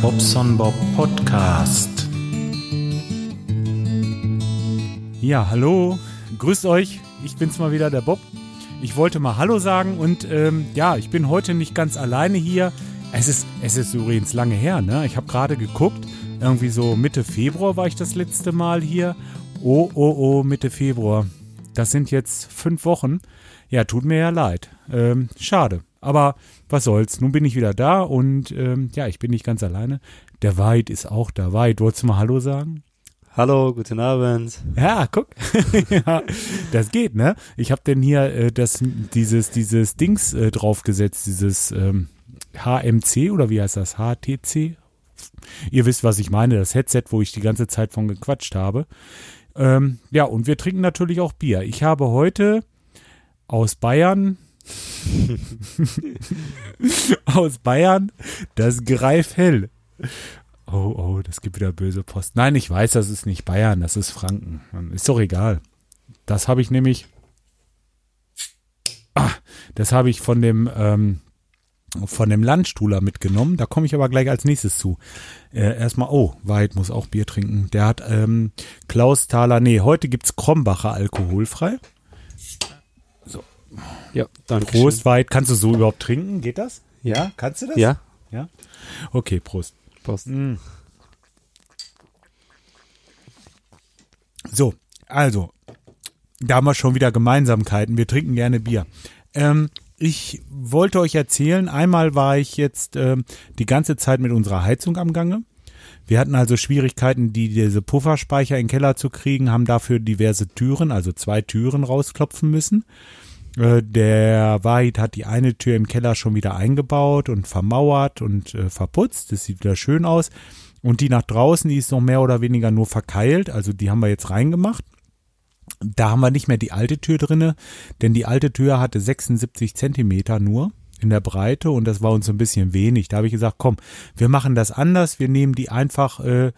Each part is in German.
Bobson Bob Podcast. Ja, hallo, grüßt euch. Ich bin's mal wieder, der Bob. Ich wollte mal Hallo sagen und ähm, ja, ich bin heute nicht ganz alleine hier. Es ist, es ist übrigens lange her, ne? Ich habe gerade geguckt, irgendwie so Mitte Februar war ich das letzte Mal hier. Oh, oh, oh, Mitte Februar. Das sind jetzt fünf Wochen. Ja, tut mir ja leid. Ähm, schade. Aber was soll's, nun bin ich wieder da und ähm, ja, ich bin nicht ganz alleine. Der Weid ist auch da. Weid, wolltest du mal Hallo sagen? Hallo, guten Abend. Ja, guck. ja, das geht, ne? Ich habe denn hier äh, das, dieses, dieses Dings äh, draufgesetzt, dieses ähm, HMC oder wie heißt das? HTC? Ihr wisst, was ich meine, das Headset, wo ich die ganze Zeit von gequatscht habe. Ähm, ja, und wir trinken natürlich auch Bier. Ich habe heute aus Bayern aus Bayern das Greifhell. Oh, oh, das gibt wieder böse Post. Nein, ich weiß, das ist nicht Bayern, das ist Franken. Ist doch egal. Das habe ich nämlich. Ah, das habe ich von dem ähm, von dem Landstuhler mitgenommen. Da komme ich aber gleich als nächstes zu. Äh, erstmal, oh, Weit muss auch Bier trinken. Der hat ähm, Klaus Thaler. Nee, heute gibt's Krombacher alkoholfrei. Ja, danke. Prost, Weit. Kannst du so überhaupt trinken? Geht das? Ja. Kannst du das? Ja. Ja. Okay, Prost. Prost. Mm. So, also, da haben wir schon wieder Gemeinsamkeiten. Wir trinken gerne Bier. Ähm, ich wollte euch erzählen, einmal war ich jetzt ähm, die ganze Zeit mit unserer Heizung am Gange. Wir hatten also Schwierigkeiten, die diese Pufferspeicher in den Keller zu kriegen, haben dafür diverse Türen, also zwei Türen rausklopfen müssen. Äh, der Wahid hat die eine Tür im Keller schon wieder eingebaut und vermauert und äh, verputzt. Das sieht wieder schön aus. Und die nach draußen, die ist noch mehr oder weniger nur verkeilt. Also die haben wir jetzt reingemacht. Da haben wir nicht mehr die alte Tür drinne, denn die alte Tür hatte 76 Zentimeter nur in der Breite und das war uns ein bisschen wenig. Da habe ich gesagt, komm, wir machen das anders. Wir nehmen die einfach äh,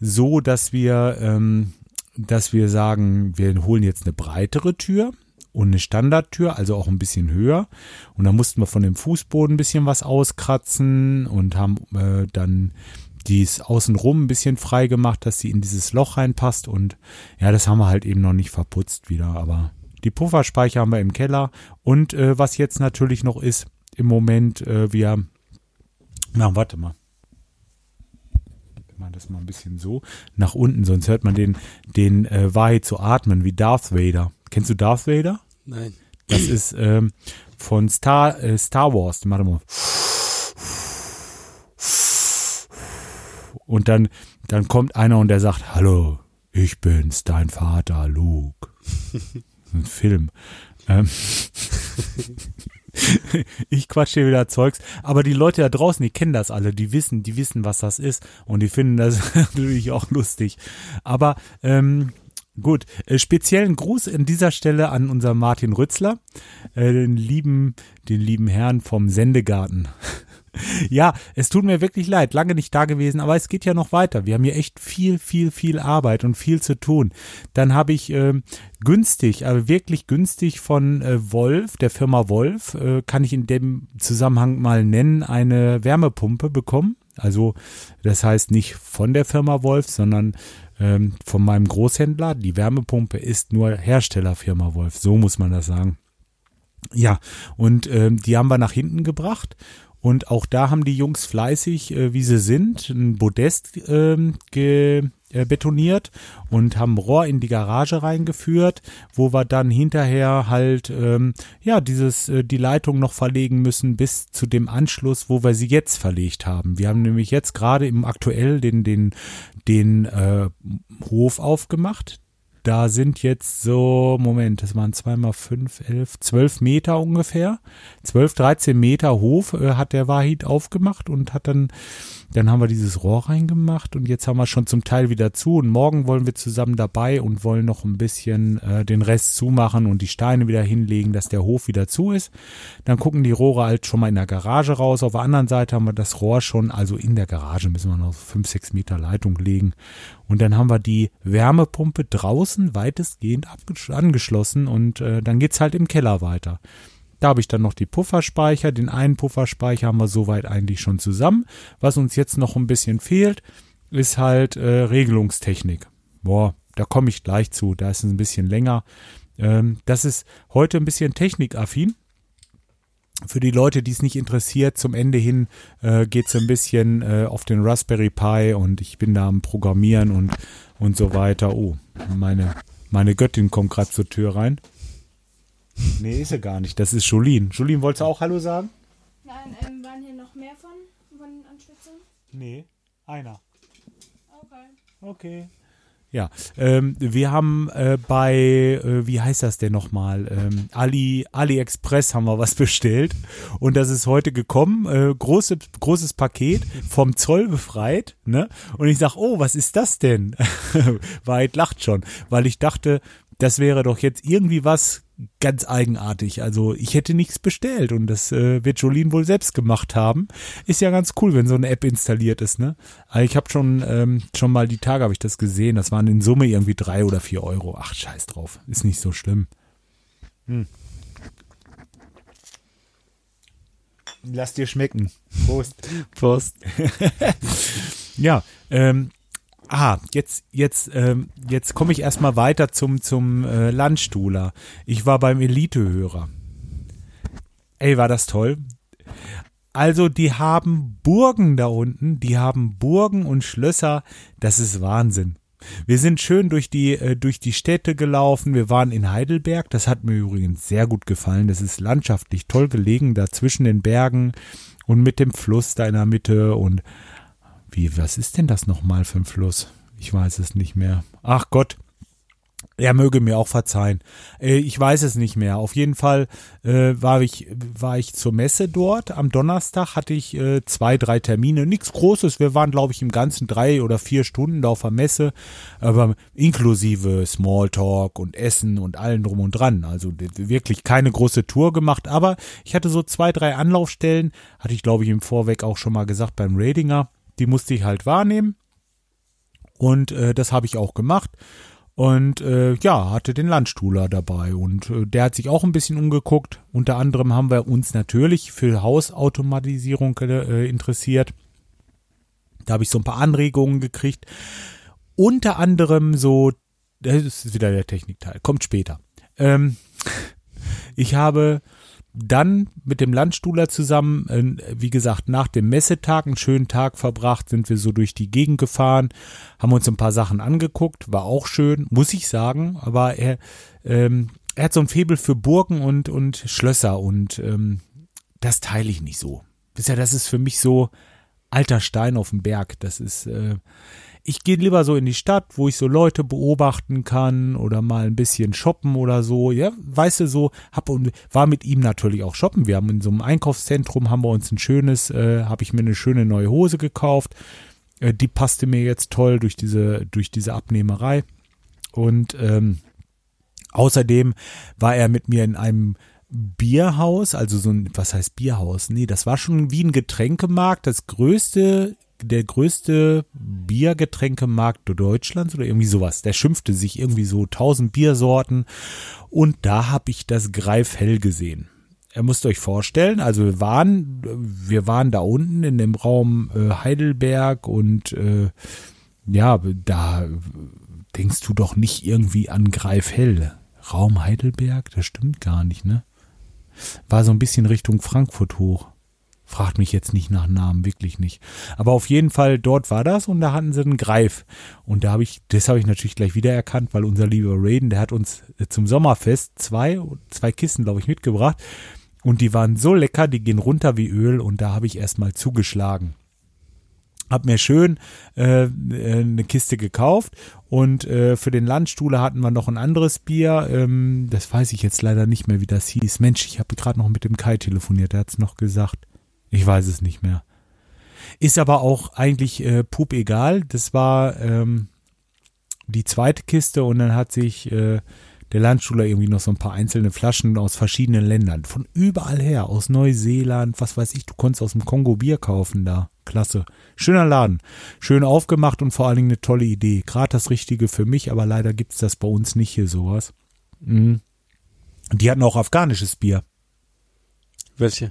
so, dass wir, ähm, dass wir sagen, wir holen jetzt eine breitere Tür und eine Standardtür, also auch ein bisschen höher. Und da mussten wir von dem Fußboden ein bisschen was auskratzen und haben äh, dann dies außenrum ein bisschen frei gemacht, dass sie in dieses Loch reinpasst. Und ja, das haben wir halt eben noch nicht verputzt wieder. Aber die Pufferspeicher haben wir im Keller. Und äh, was jetzt natürlich noch ist, im Moment, äh, wir. Na, warte mal. Machen das mal ein bisschen so nach unten, sonst hört man den, den äh, Wahrheit zu atmen, wie Darth Vader. Kennst du Darth Vader? Nein. Das ist ähm, von Star, äh, Star Wars. Warte mal. Und dann, dann kommt einer und der sagt, hallo, ich bin's, dein Vater, Luke. Ein Film. Ähm, ich quatsche hier wieder Zeugs, aber die Leute da draußen, die kennen das alle, die wissen, die wissen, was das ist und die finden das natürlich auch lustig. Aber ähm, Gut, äh, speziellen Gruß an dieser Stelle an unseren Martin Rützler, äh, den lieben, den lieben Herrn vom Sendegarten. ja, es tut mir wirklich leid, lange nicht da gewesen, aber es geht ja noch weiter. Wir haben hier echt viel, viel, viel Arbeit und viel zu tun. Dann habe ich äh, günstig, aber wirklich günstig von äh, Wolf, der Firma Wolf, äh, kann ich in dem Zusammenhang mal nennen, eine Wärmepumpe bekommen. Also das heißt nicht von der Firma Wolf, sondern ähm, von meinem Großhändler. Die Wärmepumpe ist nur Herstellerfirma Wolf, so muss man das sagen. Ja, und ähm, die haben wir nach hinten gebracht. Und auch da haben die Jungs fleißig, äh, wie sie sind, ein Podest ähm, ge, äh, betoniert und haben Rohr in die Garage reingeführt, wo wir dann hinterher halt ähm, ja dieses äh, die Leitung noch verlegen müssen bis zu dem Anschluss, wo wir sie jetzt verlegt haben. Wir haben nämlich jetzt gerade im aktuell den den den äh, Hof aufgemacht. Da sind jetzt so, Moment, das waren zweimal fünf, elf, zwölf Meter ungefähr. Zwölf, dreizehn Meter Hof äh, hat der Wahid aufgemacht und hat dann dann haben wir dieses Rohr reingemacht und jetzt haben wir schon zum Teil wieder zu und morgen wollen wir zusammen dabei und wollen noch ein bisschen äh, den Rest zumachen und die Steine wieder hinlegen, dass der Hof wieder zu ist. Dann gucken die Rohre halt schon mal in der Garage raus. Auf der anderen Seite haben wir das Rohr schon, also in der Garage müssen wir noch fünf, sechs Meter Leitung legen. Und dann haben wir die Wärmepumpe draußen weitestgehend angeschlossen und äh, dann geht's halt im Keller weiter. Da habe ich dann noch die Pufferspeicher. Den einen Pufferspeicher haben wir soweit eigentlich schon zusammen. Was uns jetzt noch ein bisschen fehlt, ist halt äh, Regelungstechnik. Boah, da komme ich gleich zu. Da ist es ein bisschen länger. Ähm, das ist heute ein bisschen technikaffin. Für die Leute, die es nicht interessiert, zum Ende hin äh, geht es ein bisschen äh, auf den Raspberry Pi und ich bin da am Programmieren und, und so weiter. Oh, meine, meine Göttin kommt gerade zur Tür rein. Nee, ist sie gar nicht. Das ist Jolien. Jolien, wolltest du auch Hallo sagen? Nein, ähm, waren hier noch mehr von, von Anspitzern? Nee, einer. Okay. Okay. Ja, ähm, wir haben äh, bei, äh, wie heißt das denn nochmal? Ähm, Ali, AliExpress haben wir was bestellt und das ist heute gekommen. Äh, große, großes Paket vom Zoll befreit. Ne? Und ich sag, oh, was ist das denn? Weit lacht schon, weil ich dachte, das wäre doch jetzt irgendwie was ganz eigenartig. Also ich hätte nichts bestellt und das äh, wird Jolien wohl selbst gemacht haben. Ist ja ganz cool, wenn so eine App installiert ist, ne? Also ich habe schon ähm, schon mal die Tage habe ich das gesehen. Das waren in Summe irgendwie drei oder vier Euro. Ach scheiß drauf, ist nicht so schlimm. Hm. Lass dir schmecken. Prost. Prost. ja, ähm, Ah, jetzt, jetzt, ähm, jetzt komme ich erstmal weiter zum, zum äh, Landstuhler. Ich war beim Elitehörer. Ey, war das toll. Also, die haben Burgen da unten, die haben Burgen und Schlösser, das ist Wahnsinn. Wir sind schön durch die, äh, durch die Städte gelaufen. Wir waren in Heidelberg. Das hat mir übrigens sehr gut gefallen. Das ist landschaftlich toll gelegen, da zwischen den Bergen und mit dem Fluss da in der Mitte und wie, was ist denn das nochmal für ein Fluss? Ich weiß es nicht mehr. Ach Gott. Er möge mir auch verzeihen. Äh, ich weiß es nicht mehr. Auf jeden Fall äh, war ich war ich zur Messe dort. Am Donnerstag hatte ich äh, zwei drei Termine. Nichts Großes. Wir waren glaube ich im ganzen drei oder vier Stunden da auf der Messe, aber inklusive Smalltalk und Essen und allen drum und dran. Also wirklich keine große Tour gemacht. Aber ich hatte so zwei drei Anlaufstellen. Hatte ich glaube ich im Vorweg auch schon mal gesagt beim Radinger die musste ich halt wahrnehmen. Und äh, das habe ich auch gemacht. Und äh, ja, hatte den Landstuhler dabei. Und äh, der hat sich auch ein bisschen umgeguckt. Unter anderem haben wir uns natürlich für Hausautomatisierung äh, interessiert. Da habe ich so ein paar Anregungen gekriegt. Unter anderem so, das ist wieder der Technikteil, kommt später. Ähm, ich habe dann mit dem Landstuhler zusammen, äh, wie gesagt, nach dem Messetag einen schönen Tag verbracht, sind wir so durch die Gegend gefahren, haben uns ein paar Sachen angeguckt, war auch schön, muss ich sagen, aber er, ähm, er hat so ein Febel für Burgen und, und Schlösser und ähm, das teile ich nicht so. Bisher, das ist für mich so alter Stein auf dem Berg. Das ist, äh, ich gehe lieber so in die Stadt, wo ich so Leute beobachten kann oder mal ein bisschen shoppen oder so. Ja, weißt du, so hab und war mit ihm natürlich auch shoppen. Wir haben in so einem Einkaufszentrum haben wir uns ein schönes, äh, habe ich mir eine schöne neue Hose gekauft. Äh, die passte mir jetzt toll durch diese durch diese Abnehmerei und ähm, außerdem war er mit mir in einem Bierhaus, also so ein, was heißt Bierhaus? Nee, das war schon wie ein Getränkemarkt, das größte der größte Biergetränkemarkt Deutschlands oder irgendwie sowas. Der schimpfte sich irgendwie so tausend Biersorten und da habe ich das Greifhell gesehen. Ihr müsst euch vorstellen, also wir waren, wir waren da unten in dem Raum äh, Heidelberg und äh, ja, da denkst du doch nicht irgendwie an Greifhell. Raum Heidelberg, das stimmt gar nicht, ne? War so ein bisschen Richtung Frankfurt hoch. Fragt mich jetzt nicht nach Namen, wirklich nicht. Aber auf jeden Fall, dort war das und da hatten sie einen Greif. Und da habe ich, das habe ich natürlich gleich wiedererkannt, weil unser lieber Raiden, der hat uns äh, zum Sommerfest zwei, zwei Kisten, glaube ich, mitgebracht. Und die waren so lecker, die gehen runter wie Öl und da habe ich erstmal zugeschlagen. Hab mir schön äh, äh, eine Kiste gekauft und äh, für den Landstuhle hatten wir noch ein anderes Bier. Ähm, das weiß ich jetzt leider nicht mehr, wie das hieß. Mensch, ich habe gerade noch mit dem Kai telefoniert, der hat's noch gesagt. Ich weiß es nicht mehr. Ist aber auch eigentlich äh, pup egal. Das war ähm, die zweite Kiste und dann hat sich äh, der Landstuhler irgendwie noch so ein paar einzelne Flaschen aus verschiedenen Ländern. Von überall her. Aus Neuseeland, was weiß ich. Du konntest aus dem Kongo Bier kaufen da. Klasse. Schöner Laden. Schön aufgemacht und vor allen Dingen eine tolle Idee. Gerade das Richtige für mich, aber leider gibt es das bei uns nicht hier sowas. Mhm. Die hatten auch afghanisches Bier. Welche?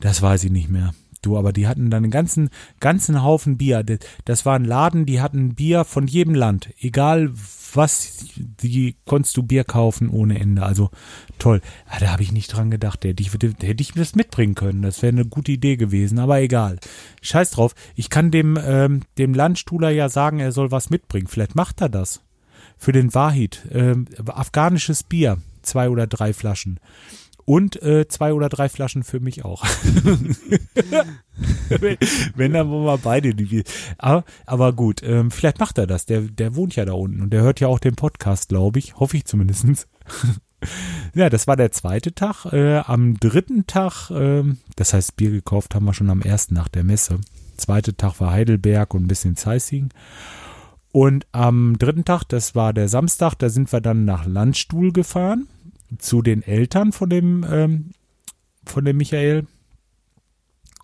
Das weiß ich nicht mehr. Du, aber die hatten dann einen ganzen, ganzen Haufen Bier. Das- war ein Laden, die hatten Bier von jedem Land. Egal was, die konntest du Bier kaufen ohne Ende. Also toll. Ja, da habe ich nicht dran gedacht. Da hätte ich, hätte ich das mitbringen können. Das wäre eine gute Idee gewesen. Aber egal. Scheiß drauf. Ich kann dem, ähm, dem Landstuhler ja sagen, er soll was mitbringen. Vielleicht macht er das. Für den Wahid. Ähm, afghanisches Bier. Zwei oder drei Flaschen. Und äh, zwei oder drei Flaschen für mich auch. wenn, wenn, dann wollen wir beide die Bier. Aber, aber gut, ähm, vielleicht macht er das. Der, der wohnt ja da unten und der hört ja auch den Podcast, glaube ich. Hoffe ich zumindestens. ja, das war der zweite Tag. Äh, am dritten Tag, ähm, das heißt, Bier gekauft haben wir schon am ersten nach der Messe. Zweite Tag war Heidelberg und ein bisschen Zeissing. Und am dritten Tag, das war der Samstag, da sind wir dann nach Landstuhl gefahren zu den Eltern von dem ähm, von dem Michael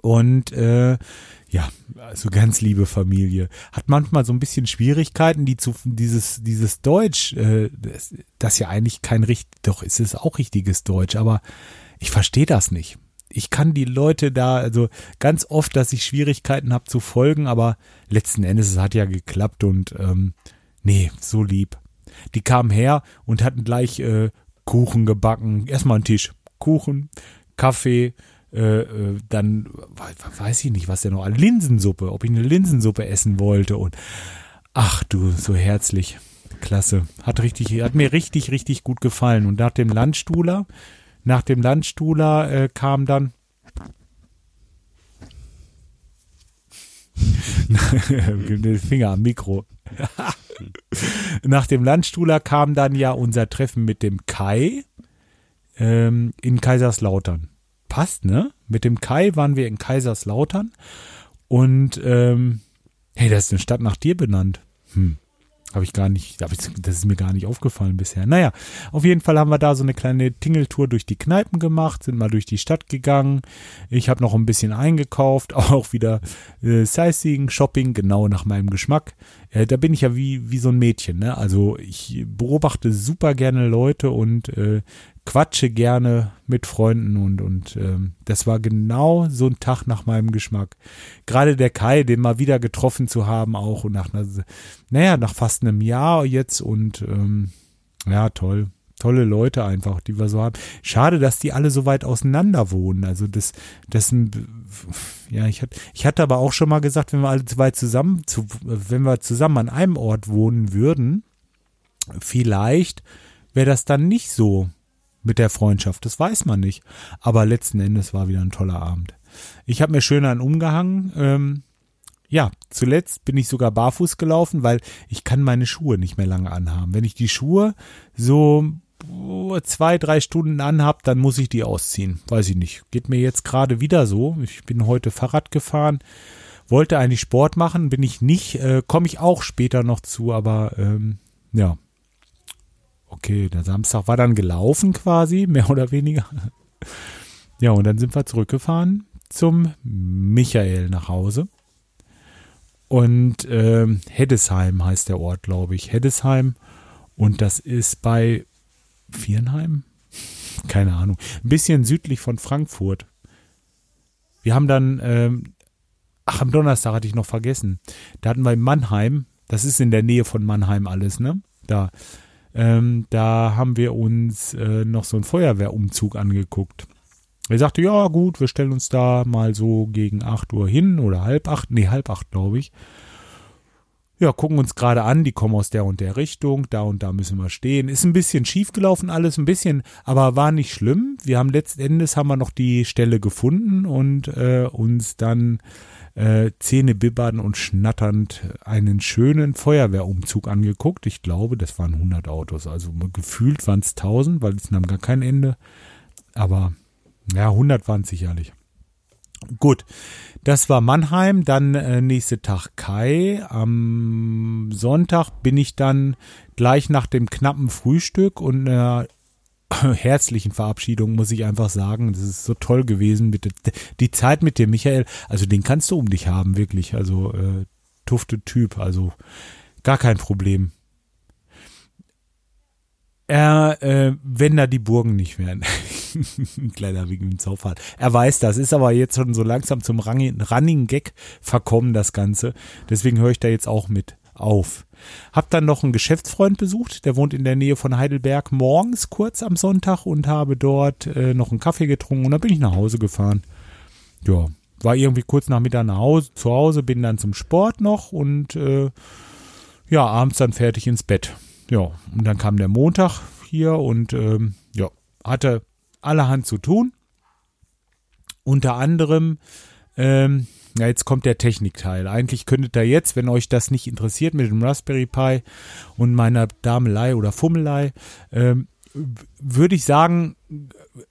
und äh, ja, also ganz liebe Familie. Hat manchmal so ein bisschen Schwierigkeiten, die zu dieses dieses Deutsch, äh, das, das ja eigentlich kein richtig, doch ist es auch richtiges Deutsch, aber ich verstehe das nicht. Ich kann die Leute da, also ganz oft, dass ich Schwierigkeiten habe zu folgen, aber letzten Endes, es hat ja geklappt und ähm, nee, so lieb. Die kamen her und hatten gleich äh, Kuchen gebacken. Erstmal einen Tisch. Kuchen, Kaffee, äh, äh, dann we- weiß ich nicht, was der noch. Linsensuppe, ob ich eine Linsensuppe essen wollte und ach du, so herzlich. Klasse. Hat richtig, hat mir richtig, richtig gut gefallen. Und nach dem Landstuhler, nach dem Landstuhler äh, kam dann Finger am Mikro. Nach dem Landstuhler kam dann ja unser Treffen mit dem Kai ähm, in Kaiserslautern. Passt, ne? Mit dem Kai waren wir in Kaiserslautern und ähm, hey, das ist eine Stadt nach dir benannt. Hm. Habe ich gar nicht, hab ich, das ist mir gar nicht aufgefallen bisher. Naja, auf jeden Fall haben wir da so eine kleine Tingeltour durch die Kneipen gemacht, sind mal durch die Stadt gegangen. Ich habe noch ein bisschen eingekauft, auch wieder äh, Sightseeing, Shopping, genau nach meinem Geschmack. Äh, da bin ich ja wie, wie so ein Mädchen, ne? Also ich beobachte super gerne Leute und äh, quatsche gerne mit Freunden und, und ähm, das war genau so ein Tag nach meinem Geschmack. Gerade der Kai, den mal wieder getroffen zu haben, auch und nach einer, naja, nach fast einem Jahr jetzt und ähm, ja, toll. Tolle Leute einfach, die wir so haben. Schade, dass die alle so weit auseinander wohnen. Also das, das, ja, ich hatte, ich hatte aber auch schon mal gesagt, wenn wir alle zwei zusammen, zu, wenn wir zusammen an einem Ort wohnen würden, vielleicht wäre das dann nicht so mit der Freundschaft. Das weiß man nicht. Aber letzten Endes war wieder ein toller Abend. Ich habe mir schön einen umgehangen. Ähm, ja, zuletzt bin ich sogar barfuß gelaufen, weil ich kann meine Schuhe nicht mehr lange anhaben. Wenn ich die Schuhe so oh, zwei, drei Stunden anhab, dann muss ich die ausziehen. Weiß ich nicht. Geht mir jetzt gerade wieder so. Ich bin heute Fahrrad gefahren, wollte eigentlich Sport machen, bin ich nicht. Äh, Komme ich auch später noch zu, aber ähm, ja. Okay, der Samstag war dann gelaufen quasi, mehr oder weniger. Ja, und dann sind wir zurückgefahren zum Michael nach Hause. Und ähm, Heddesheim heißt der Ort, glaube ich. Heddesheim. Und das ist bei Viernheim? Keine Ahnung. Ein bisschen südlich von Frankfurt. Wir haben dann, ähm, ach, am Donnerstag hatte ich noch vergessen. Da hatten wir in Mannheim, das ist in der Nähe von Mannheim alles, ne? Da. Ähm, da haben wir uns äh, noch so einen Feuerwehrumzug angeguckt. Er sagte, ja gut, wir stellen uns da mal so gegen 8 Uhr hin oder halb acht, nee, halb acht, glaube ich. Ja, gucken uns gerade an, die kommen aus der und der Richtung, da und da müssen wir stehen. Ist ein bisschen schief gelaufen alles, ein bisschen, aber war nicht schlimm. Wir haben letzten Endes haben wir noch die Stelle gefunden und äh, uns dann äh, Zähne bibbern und schnatternd einen schönen Feuerwehrumzug angeguckt. Ich glaube, das waren 100 Autos, also gefühlt waren es 1000, weil es nahm gar kein Ende. Aber ja, 100 waren sicherlich. Gut, das war Mannheim, dann äh, nächste Tag Kai. Am Sonntag bin ich dann gleich nach dem knappen Frühstück und einer herzlichen Verabschiedung, muss ich einfach sagen. Das ist so toll gewesen. Mit, die Zeit mit dem Michael, also den kannst du um dich haben, wirklich. Also äh, tufte Typ, also gar kein Problem. Er, äh, wenn da die Burgen nicht wären. Ein kleiner Wink im Zaufall. Er weiß das, ist aber jetzt schon so langsam zum Running Gag verkommen, das Ganze. Deswegen höre ich da jetzt auch mit auf. Hab dann noch einen Geschäftsfreund besucht, der wohnt in der Nähe von Heidelberg, morgens kurz am Sonntag und habe dort äh, noch einen Kaffee getrunken und dann bin ich nach Hause gefahren. Ja, war irgendwie kurz nach Mittag nach Hause, zu Hause, bin dann zum Sport noch und äh, ja, abends dann fertig ins Bett. Ja, und dann kam der Montag hier und ähm, ja, hatte allerhand zu tun. Unter anderem ähm, ja, jetzt kommt der Technikteil. Eigentlich könntet ihr jetzt, wenn euch das nicht interessiert mit dem Raspberry Pi und meiner Damelei oder Fummelei, ähm, würde ich sagen,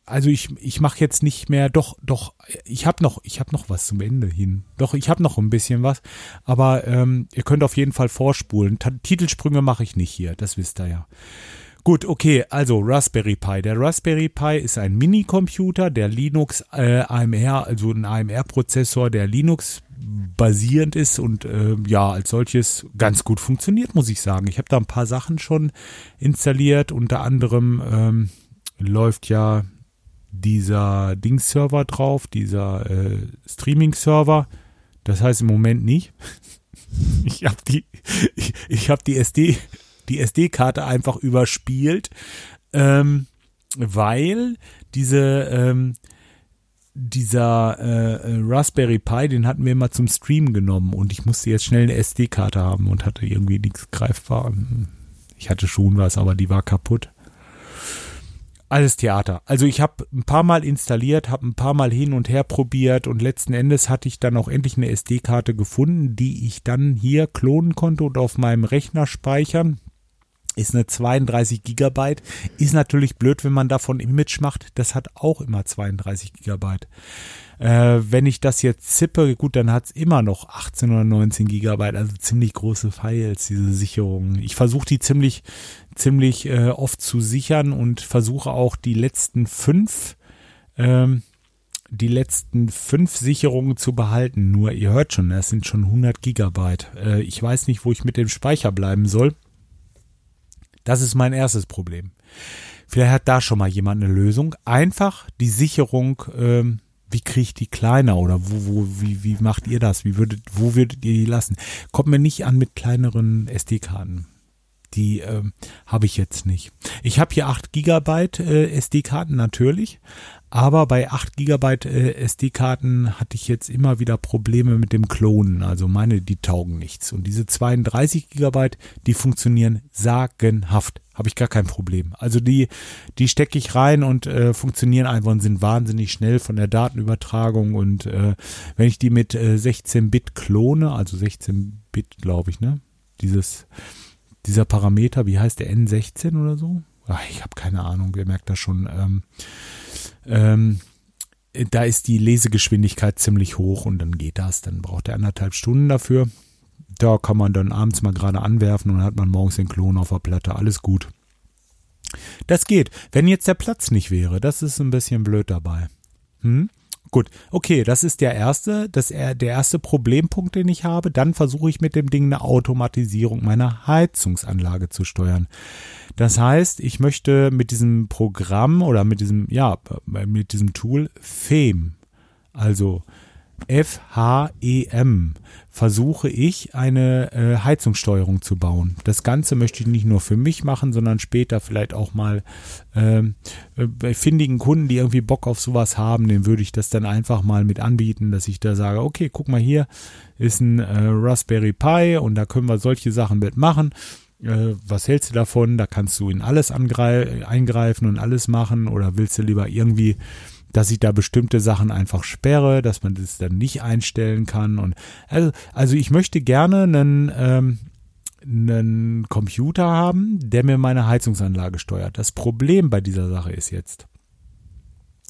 also ich, ich mache jetzt nicht mehr, doch, doch, ich habe noch, ich noch was zum Ende hin. Doch, ich habe noch ein bisschen was, aber ähm, ihr könnt auf jeden Fall vorspulen. T Titelsprünge mache ich nicht hier, das wisst ihr ja. Gut, okay, also Raspberry Pi. Der Raspberry Pi ist ein Minicomputer, der Linux äh, AMR, also ein AMR-Prozessor, der Linux basierend ist und äh, ja, als solches ganz gut funktioniert, muss ich sagen. Ich habe da ein paar Sachen schon installiert, unter anderem ähm, läuft ja dieser Dings-Server drauf, dieser äh, Streaming-Server. Das heißt im Moment nicht. ich habe die, ich, ich habe die SD die SD-Karte einfach überspielt, ähm, weil diese ähm, dieser äh, Raspberry Pi, den hatten wir immer zum Stream genommen und ich musste jetzt schnell eine SD-Karte haben und hatte irgendwie nichts greifbar. Ich hatte schon was, aber die war kaputt. Alles Theater. Also ich habe ein paar Mal installiert, habe ein paar Mal hin und her probiert und letzten Endes hatte ich dann auch endlich eine SD-Karte gefunden, die ich dann hier klonen konnte und auf meinem Rechner speichern ist eine 32 Gigabyte. Ist natürlich blöd, wenn man davon Image macht. Das hat auch immer 32 Gigabyte. Äh, wenn ich das jetzt zippe, gut, dann hat es immer noch 18 oder 19 Gigabyte, also ziemlich große Files, diese Sicherungen. Ich versuche die ziemlich, ziemlich äh, oft zu sichern und versuche auch die letzten fünf, ähm, die letzten fünf Sicherungen zu behalten. Nur ihr hört schon, das sind schon 100 Gigabyte. Äh, ich weiß nicht, wo ich mit dem Speicher bleiben soll. Das ist mein erstes Problem. Vielleicht hat da schon mal jemand eine Lösung. Einfach die Sicherung, ähm, wie kriege ich die kleiner oder wo, wo, wie, wie macht ihr das? Wie würdet, wo würdet ihr die lassen? Kommt mir nicht an mit kleineren SD-Karten. Die ähm, habe ich jetzt nicht. Ich habe hier 8 Gigabyte äh, SD-Karten natürlich, aber bei 8 GB äh, SD-Karten hatte ich jetzt immer wieder Probleme mit dem Klonen. Also meine, die taugen nichts. Und diese 32 GB, die funktionieren sagenhaft. Habe ich gar kein Problem. Also die, die stecke ich rein und äh, funktionieren einfach und sind wahnsinnig schnell von der Datenübertragung. Und äh, wenn ich die mit äh, 16-Bit klone, also 16-Bit, glaube ich, ne? Dieses, dieser Parameter, wie heißt der N16 oder so? Ach, ich habe keine Ahnung, ihr merkt das schon. Ähm, ähm, da ist die Lesegeschwindigkeit ziemlich hoch und dann geht das. Dann braucht er anderthalb Stunden dafür. Da kann man dann abends mal gerade anwerfen und dann hat man morgens den Klon auf der Platte. Alles gut. Das geht. Wenn jetzt der Platz nicht wäre, das ist ein bisschen blöd dabei. Hm? Gut, okay, das ist der erste, das der erste Problempunkt, den ich habe. Dann versuche ich mit dem Ding eine Automatisierung meiner Heizungsanlage zu steuern. Das heißt, ich möchte mit diesem Programm oder mit diesem, ja, mit diesem Tool FEM, also F-H-E-M, versuche ich eine äh, Heizungssteuerung zu bauen. Das Ganze möchte ich nicht nur für mich machen, sondern später vielleicht auch mal ähm, äh, bei findigen Kunden, die irgendwie Bock auf sowas haben, den würde ich das dann einfach mal mit anbieten, dass ich da sage, okay, guck mal hier ist ein äh, Raspberry Pi und da können wir solche Sachen mitmachen. Äh, was hältst du davon? Da kannst du in alles eingreifen und alles machen oder willst du lieber irgendwie dass ich da bestimmte Sachen einfach sperre, dass man das dann nicht einstellen kann. Und also, also ich möchte gerne einen, ähm, einen Computer haben, der mir meine Heizungsanlage steuert. Das Problem bei dieser Sache ist jetzt,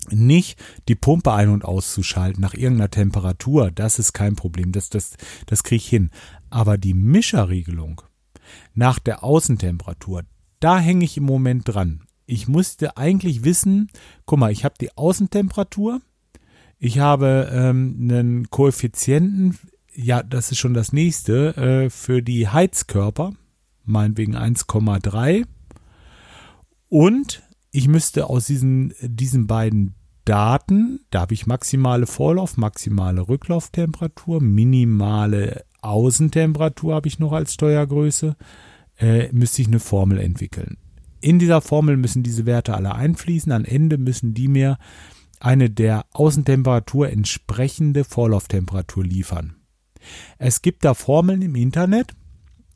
nicht die Pumpe ein- und auszuschalten nach irgendeiner Temperatur, das ist kein Problem, das, das, das kriege ich hin. Aber die Mischerregelung nach der Außentemperatur, da hänge ich im Moment dran ich musste eigentlich wissen, guck mal, ich habe die Außentemperatur, ich habe ähm, einen Koeffizienten, ja, das ist schon das nächste, äh, für die Heizkörper, meinetwegen 1,3 und ich müsste aus diesen, diesen beiden Daten, da habe ich maximale Vorlauf, maximale Rücklauftemperatur, minimale Außentemperatur habe ich noch als Steuergröße, äh, müsste ich eine Formel entwickeln. In dieser Formel müssen diese Werte alle einfließen. Am Ende müssen die mir eine der Außentemperatur entsprechende Vorlauftemperatur liefern. Es gibt da Formeln im Internet,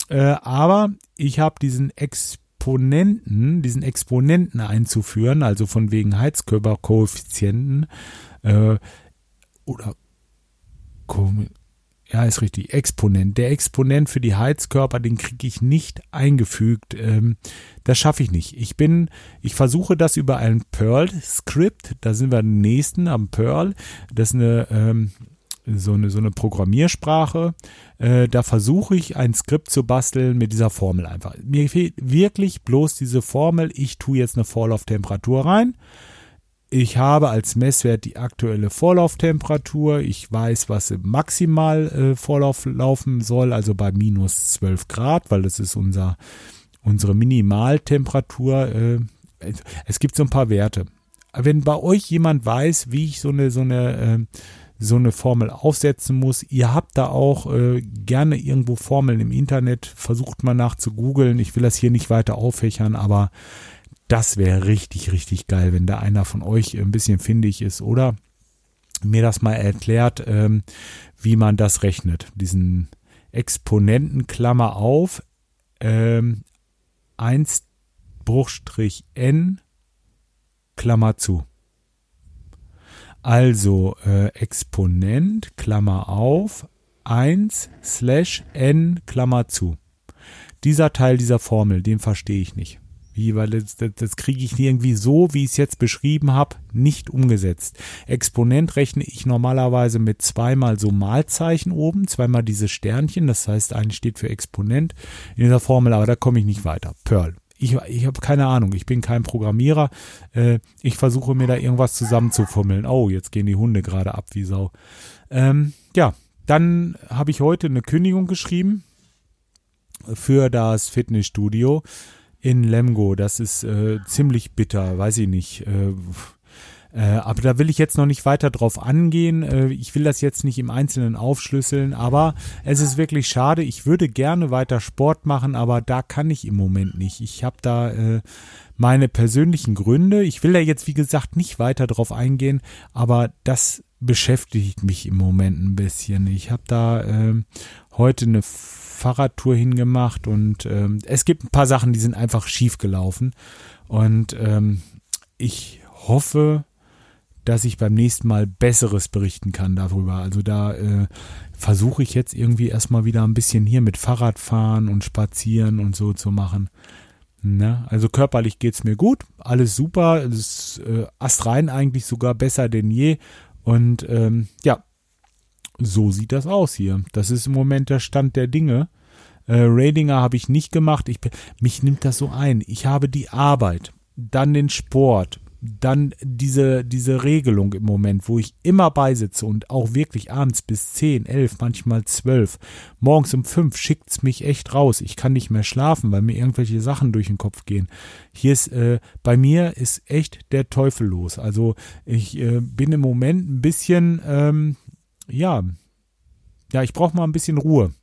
äh, aber ich habe diesen Exponenten, diesen Exponenten einzuführen, also von wegen Heizkörperkoeffizienten äh, oder ja, ist richtig. Exponent. Der Exponent für die Heizkörper, den kriege ich nicht eingefügt. Ähm, das schaffe ich nicht. Ich bin, ich versuche das über ein Perl-Skript. Da sind wir den nächsten am Perl. Das ist eine, ähm, so eine, so eine Programmiersprache. Äh, da versuche ich ein Skript zu basteln mit dieser Formel einfach. Mir fehlt wirklich bloß diese Formel. Ich tue jetzt eine Vorlauftemperatur rein ich habe als Messwert die aktuelle Vorlauftemperatur. Ich weiß, was im Maximal äh, Vorlauf laufen soll, also bei minus 12 Grad, weil das ist unser, unsere Minimaltemperatur. Äh, es gibt so ein paar Werte. Wenn bei euch jemand weiß, wie ich so eine, so eine, äh, so eine Formel aufsetzen muss, ihr habt da auch gerne irgendwo Formeln im Internet, versucht mal nach zu googeln. Ich will das hier nicht weiter auffächern, aber das wäre richtig, richtig geil, wenn da einer von euch ein bisschen findig ist oder mir das mal erklärt, ähm, wie man das rechnet. Diesen Exponenten Klammer auf ähm, 1 Bruchstrich n Klammer zu. Also äh, Exponent Klammer auf 1 slash n Klammer zu. Dieser Teil dieser Formel, den verstehe ich nicht. Wie, weil das, das, das kriege ich irgendwie so, wie ich es jetzt beschrieben habe, nicht umgesetzt. Exponent rechne ich normalerweise mit zweimal so Malzeichen oben, zweimal diese Sternchen, das heißt eigentlich steht für Exponent in dieser Formel, aber da komme ich nicht weiter. Perl. Ich, ich habe keine Ahnung, ich bin kein Programmierer. Äh, ich versuche mir da irgendwas zusammenzufummeln. Oh, jetzt gehen die Hunde gerade ab wie Sau. Ähm, ja, dann habe ich heute eine Kündigung geschrieben für das Fitnessstudio in Lemgo. Das ist äh, ziemlich bitter, weiß ich nicht. Äh, äh, aber da will ich jetzt noch nicht weiter drauf angehen. Äh, ich will das jetzt nicht im Einzelnen aufschlüsseln, aber es ist wirklich schade. Ich würde gerne weiter Sport machen, aber da kann ich im Moment nicht. Ich habe da äh, meine persönlichen Gründe. Ich will da jetzt, wie gesagt, nicht weiter drauf eingehen, aber das beschäftigt mich im Moment ein bisschen. Ich habe da äh, heute eine Fahrradtour hingemacht und ähm, es gibt ein paar Sachen, die sind einfach schief gelaufen. Und ähm, ich hoffe, dass ich beim nächsten Mal Besseres berichten kann darüber. Also da äh, versuche ich jetzt irgendwie erstmal wieder ein bisschen hier mit Fahrradfahren und Spazieren und so zu machen. Ne? Also körperlich geht's mir gut, alles super, es ist äh, astrein eigentlich sogar besser denn je. Und ähm, ja, so sieht das aus hier. Das ist im Moment der Stand der Dinge. Äh, Radinger habe ich nicht gemacht. Ich, mich nimmt das so ein. Ich habe die Arbeit, dann den Sport, dann diese, diese Regelung im Moment, wo ich immer beisitze und auch wirklich abends bis 10, 11, manchmal 12, morgens um 5 schickt's mich echt raus. Ich kann nicht mehr schlafen, weil mir irgendwelche Sachen durch den Kopf gehen. Hier ist, äh, bei mir ist echt der Teufel los. Also ich äh, bin im Moment ein bisschen, ähm, ja, ja, ich brauche mal ein bisschen Ruhe.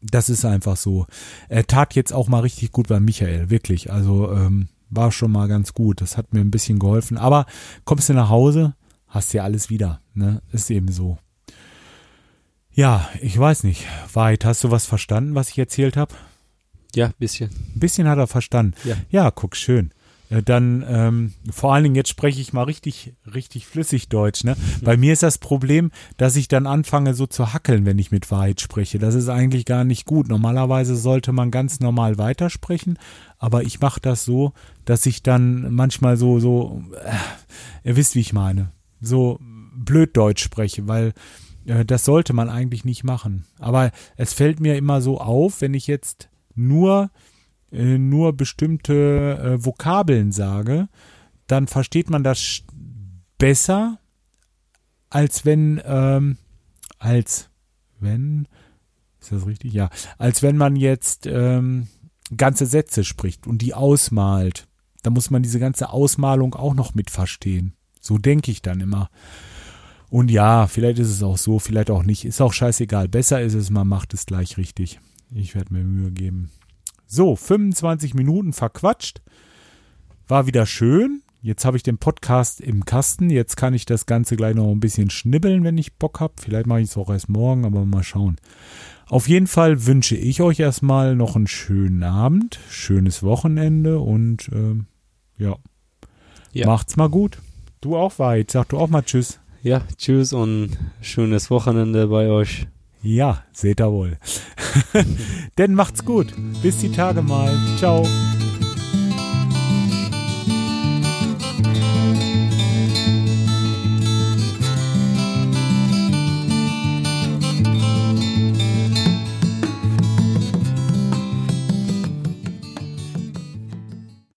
Das ist einfach so. Er tat jetzt auch mal richtig gut bei Michael, wirklich. Also ähm, war schon mal ganz gut. Das hat mir ein bisschen geholfen. Aber kommst du nach Hause, hast ja alles wieder. Ne? Ist eben so. Ja, ich weiß nicht. Weit, hast du was verstanden, was ich erzählt habe? Ja, bisschen. Ein bisschen hat er verstanden. Ja, ja guck, schön. Äh, dann ähm, vor allen Dingen jetzt spreche ich mal richtig richtig flüssig Deutsch. Ne? Bei mir ist das Problem, dass ich dann anfange so zu hackeln, wenn ich mit Wahrheit spreche. Das ist eigentlich gar nicht gut. Normalerweise sollte man ganz normal weitersprechen, aber ich mache das so, dass ich dann manchmal so so, äh, ihr wisst wie ich meine, so blöd Deutsch spreche, weil äh, das sollte man eigentlich nicht machen. Aber es fällt mir immer so auf, wenn ich jetzt nur äh, nur bestimmte äh, Vokabeln sage, dann versteht man das besser, als wenn, ähm, als wenn, ist das richtig? Ja, als wenn man jetzt ähm, ganze Sätze spricht und die ausmalt. Da muss man diese ganze Ausmalung auch noch mit verstehen. So denke ich dann immer. Und ja, vielleicht ist es auch so, vielleicht auch nicht. Ist auch scheißegal. Besser ist es, man macht es gleich richtig. Ich werde mir Mühe geben. So, 25 Minuten verquatscht. War wieder schön. Jetzt habe ich den Podcast im Kasten. Jetzt kann ich das Ganze gleich noch ein bisschen schnibbeln, wenn ich Bock habe. Vielleicht mache ich es auch erst morgen, aber mal schauen. Auf jeden Fall wünsche ich euch erstmal noch einen schönen Abend, schönes Wochenende und ähm, ja. Ja. macht's mal gut. Du auch weit. Sag du auch mal Tschüss. Ja, tschüss und schönes Wochenende bei euch. Ja, seht ihr wohl. Denn macht's gut. Bis die Tage mal. Ciao.